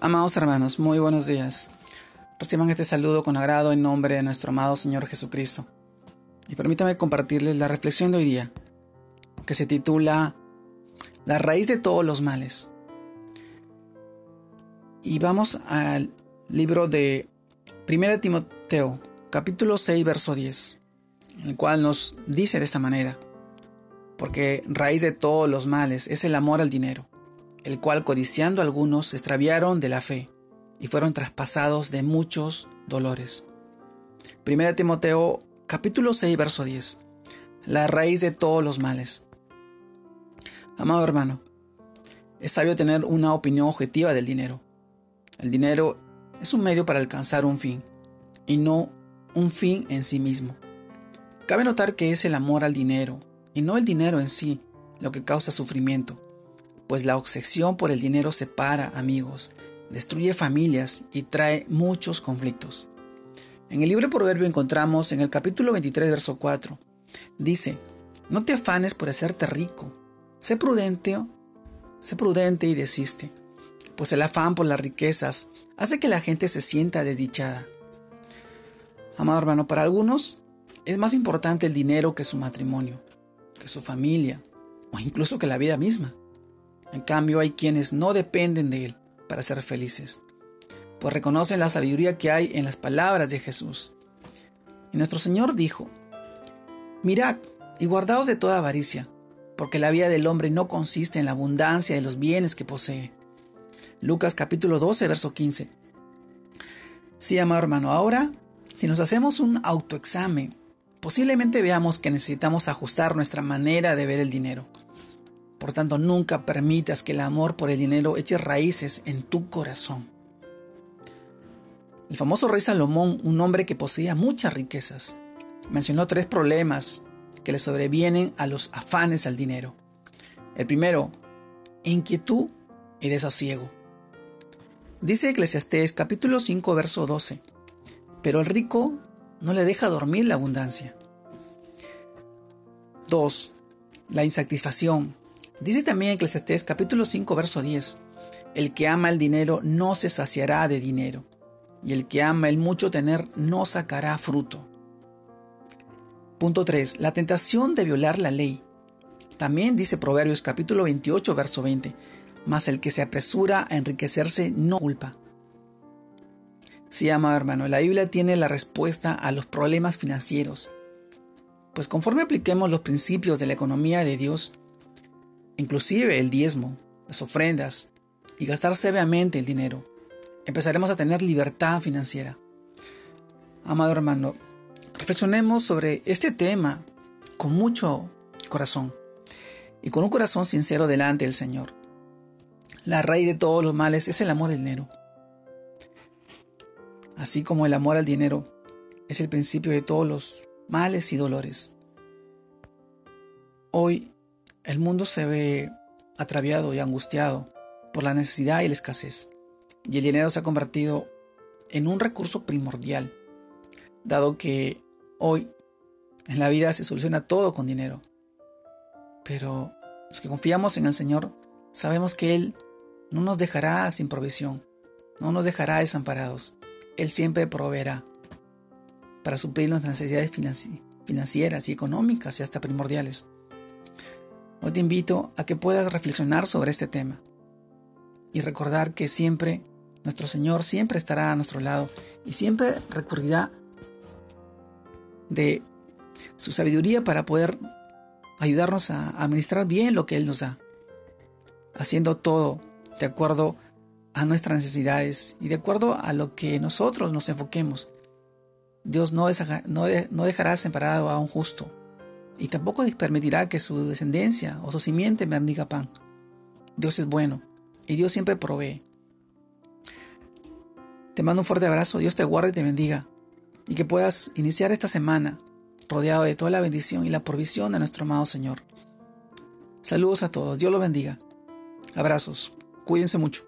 Amados hermanos, muy buenos días. Reciban este saludo con agrado en nombre de nuestro amado Señor Jesucristo. Y permítame compartirles la reflexión de hoy día, que se titula La raíz de todos los males. Y vamos al libro de 1 Timoteo, capítulo 6, verso 10, el cual nos dice de esta manera, porque raíz de todos los males es el amor al dinero el cual codiciando algunos se extraviaron de la fe y fueron traspasados de muchos dolores. 1 Timoteo capítulo 6 verso 10. La raíz de todos los males. Amado hermano, es sabio tener una opinión objetiva del dinero. El dinero es un medio para alcanzar un fin y no un fin en sí mismo. Cabe notar que es el amor al dinero y no el dinero en sí lo que causa sufrimiento pues la obsesión por el dinero separa amigos, destruye familias y trae muchos conflictos. En el libro Proverbio encontramos en el capítulo 23, verso 4, dice, no te afanes por hacerte rico, sé prudente, sé prudente y desiste, pues el afán por las riquezas hace que la gente se sienta desdichada. Amado hermano, para algunos es más importante el dinero que su matrimonio, que su familia o incluso que la vida misma. En cambio, hay quienes no dependen de Él para ser felices, pues reconocen la sabiduría que hay en las palabras de Jesús. Y nuestro Señor dijo, Mirad y guardaos de toda avaricia, porque la vida del hombre no consiste en la abundancia de los bienes que posee. Lucas capítulo 12, verso 15. Sí, amado hermano, ahora, si nos hacemos un autoexamen, posiblemente veamos que necesitamos ajustar nuestra manera de ver el dinero. Por tanto, nunca permitas que el amor por el dinero eche raíces en tu corazón. El famoso rey Salomón, un hombre que poseía muchas riquezas, mencionó tres problemas que le sobrevienen a los afanes al dinero. El primero, inquietud y desasiego. Dice Eclesiastés capítulo 5 verso 12, pero el rico no le deja dormir la abundancia. 2. La insatisfacción. Dice también Eclesiastés capítulo 5 verso 10, el que ama el dinero no se saciará de dinero, y el que ama el mucho tener no sacará fruto. Punto 3. La tentación de violar la ley. También dice Proverbios capítulo 28 verso 20, mas el que se apresura a enriquecerse no culpa. Sí, amado hermano, la Biblia tiene la respuesta a los problemas financieros. Pues conforme apliquemos los principios de la economía de Dios, inclusive el diezmo, las ofrendas y gastar severamente el dinero, empezaremos a tener libertad financiera. Amado hermano, reflexionemos sobre este tema con mucho corazón y con un corazón sincero delante del Señor. La raíz de todos los males es el amor al dinero. Así como el amor al dinero es el principio de todos los males y dolores. Hoy el mundo se ve atraviado y angustiado por la necesidad y la escasez, y el dinero se ha convertido en un recurso primordial, dado que hoy en la vida se soluciona todo con dinero. Pero los que confiamos en el Señor sabemos que Él no nos dejará sin provisión, no nos dejará desamparados. Él siempre proveerá para suplir nuestras necesidades financieras y económicas y hasta primordiales. Hoy te invito a que puedas reflexionar sobre este tema y recordar que siempre nuestro Señor siempre estará a nuestro lado y siempre recurrirá de su sabiduría para poder ayudarnos a administrar bien lo que Él nos da, haciendo todo de acuerdo a nuestras necesidades y de acuerdo a lo que nosotros nos enfoquemos. Dios no, no dejará separado a un justo, y tampoco permitirá que su descendencia o su simiente bendiga pan. Dios es bueno y Dios siempre provee. Te mando un fuerte abrazo, Dios te guarde y te bendiga y que puedas iniciar esta semana rodeado de toda la bendición y la provisión de nuestro amado Señor. Saludos a todos, Dios los bendiga. Abrazos, cuídense mucho.